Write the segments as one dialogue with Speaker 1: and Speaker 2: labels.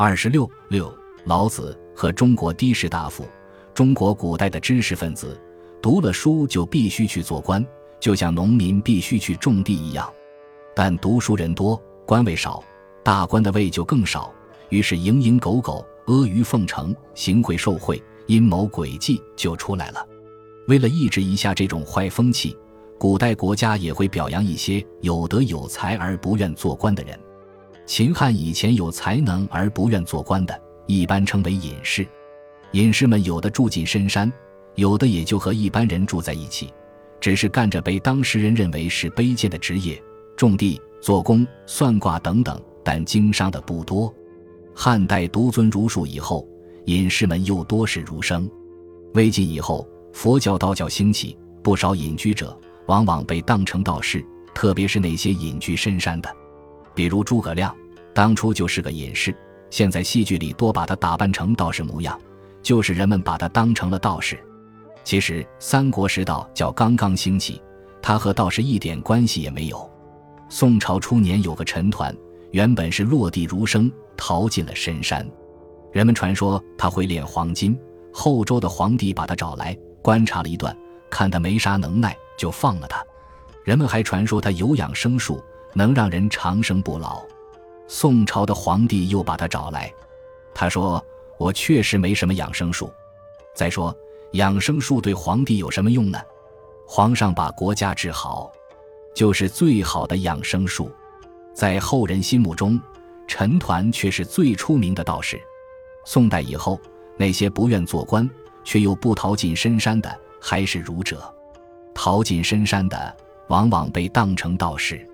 Speaker 1: 二十六六，老子和中国的士大夫，中国古代的知识分子，读了书就必须去做官，就像农民必须去种地一样。但读书人多，官位少，大官的位就更少，于是蝇营狗苟、阿谀奉承、行贿受贿、阴谋诡计就出来了。为了抑制一下这种坏风气，古代国家也会表扬一些有德有才而不愿做官的人。秦汉以前有才能而不愿做官的，一般称为隐士。隐士们有的住进深山，有的也就和一般人住在一起，只是干着被当时人认为是卑贱的职业，种地、做工、算卦等等。但经商的不多。汉代独尊儒术以后，隐士们又多是儒生。魏晋以后，佛教、道教兴起，不少隐居者往往被当成道士，特别是那些隐居深山的。比如诸葛亮，当初就是个隐士，现在戏剧里多把他打扮成道士模样，就是人们把他当成了道士。其实三国时道教刚刚兴起，他和道士一点关系也没有。宋朝初年有个陈抟，原本是落地儒生，逃进了深山。人们传说他会炼黄金，后周的皇帝把他找来观察了一段，看他没啥能耐，就放了他。人们还传说他有养生术。能让人长生不老。宋朝的皇帝又把他找来，他说：“我确实没什么养生术。再说，养生术对皇帝有什么用呢？皇上把国家治好，就是最好的养生术。在后人心目中，陈抟却是最出名的道士。宋代以后，那些不愿做官却又不逃进深山的，还是儒者；逃进深山的，往往被当成道士。”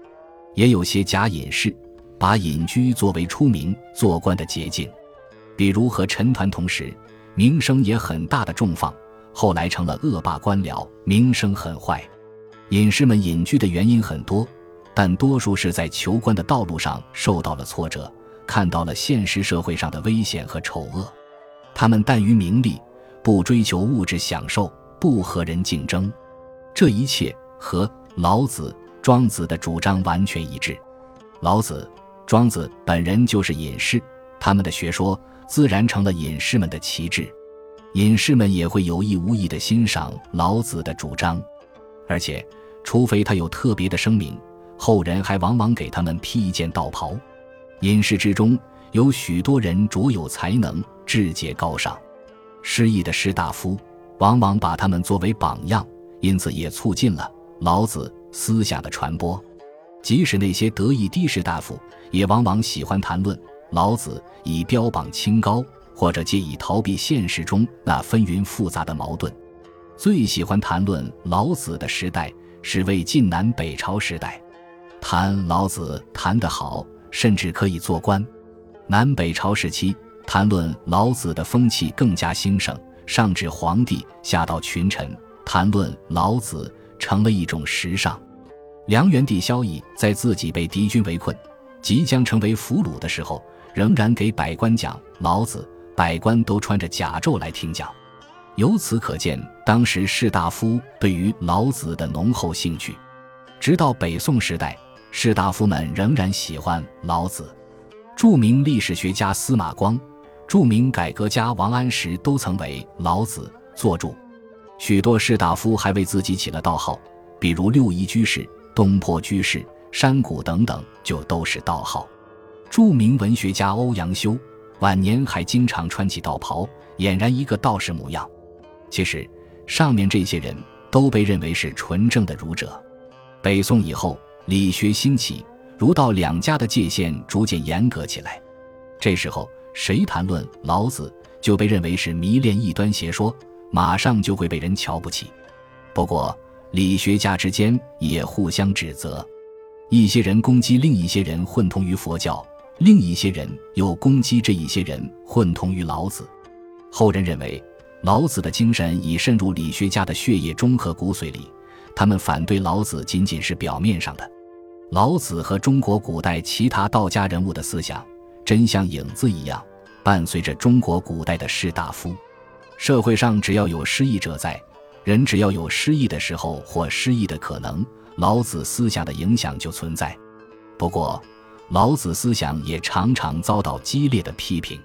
Speaker 1: 也有些假隐士，把隐居作为出名做官的捷径，比如和陈抟同时，名声也很大的仲放，后来成了恶霸官僚，名声很坏。隐士们隐居的原因很多，但多数是在求官的道路上受到了挫折，看到了现实社会上的危险和丑恶，他们淡于名利，不追求物质享受，不和人竞争，这一切和老子。庄子的主张完全一致，老子、庄子本人就是隐士，他们的学说自然成了隐士们的旗帜，隐士们也会有意无意地欣赏老子的主张，而且，除非他有特别的声明，后人还往往给他们披一件道袍。隐士之中有许多人卓有才能，志节高尚，失意的士大夫往往把他们作为榜样，因此也促进了老子。思想的传播，即使那些得意的士大夫，也往往喜欢谈论老子，以标榜清高，或者借以逃避现实中那纷纭复杂的矛盾。最喜欢谈论老子的时代是魏晋南北朝时代，谈老子谈得好，甚至可以做官。南北朝时期，谈论老子的风气更加兴盛，上至皇帝，下到群臣，谈论老子。成了一种时尚。梁元帝萧绎在自己被敌军围困、即将成为俘虏的时候，仍然给百官讲老子，百官都穿着甲胄来听讲。由此可见，当时士大夫对于老子的浓厚兴趣。直到北宋时代，士大夫们仍然喜欢老子。著名历史学家司马光、著名改革家王安石都曾为老子作注。许多士大夫还为自己起了道号，比如六一居士、东坡居士、山谷等等，就都是道号。著名文学家欧阳修晚年还经常穿起道袍，俨然一个道士模样。其实，上面这些人都被认为是纯正的儒者。北宋以后，理学兴起，儒道两家的界限逐渐严格起来。这时候，谁谈论老子，就被认为是迷恋异端邪说。马上就会被人瞧不起。不过，理学家之间也互相指责，一些人攻击另一些人混同于佛教，另一些人又攻击这一些人混同于老子。后人认为，老子的精神已渗入理学家的血液中和骨髓里，他们反对老子仅仅是表面上的。老子和中国古代其他道家人物的思想，真像影子一样，伴随着中国古代的士大夫。社会上只要有失意者在，人只要有失意的时候或失意的可能，老子思想的影响就存在。不过，老子思想也常常遭到激烈的批评。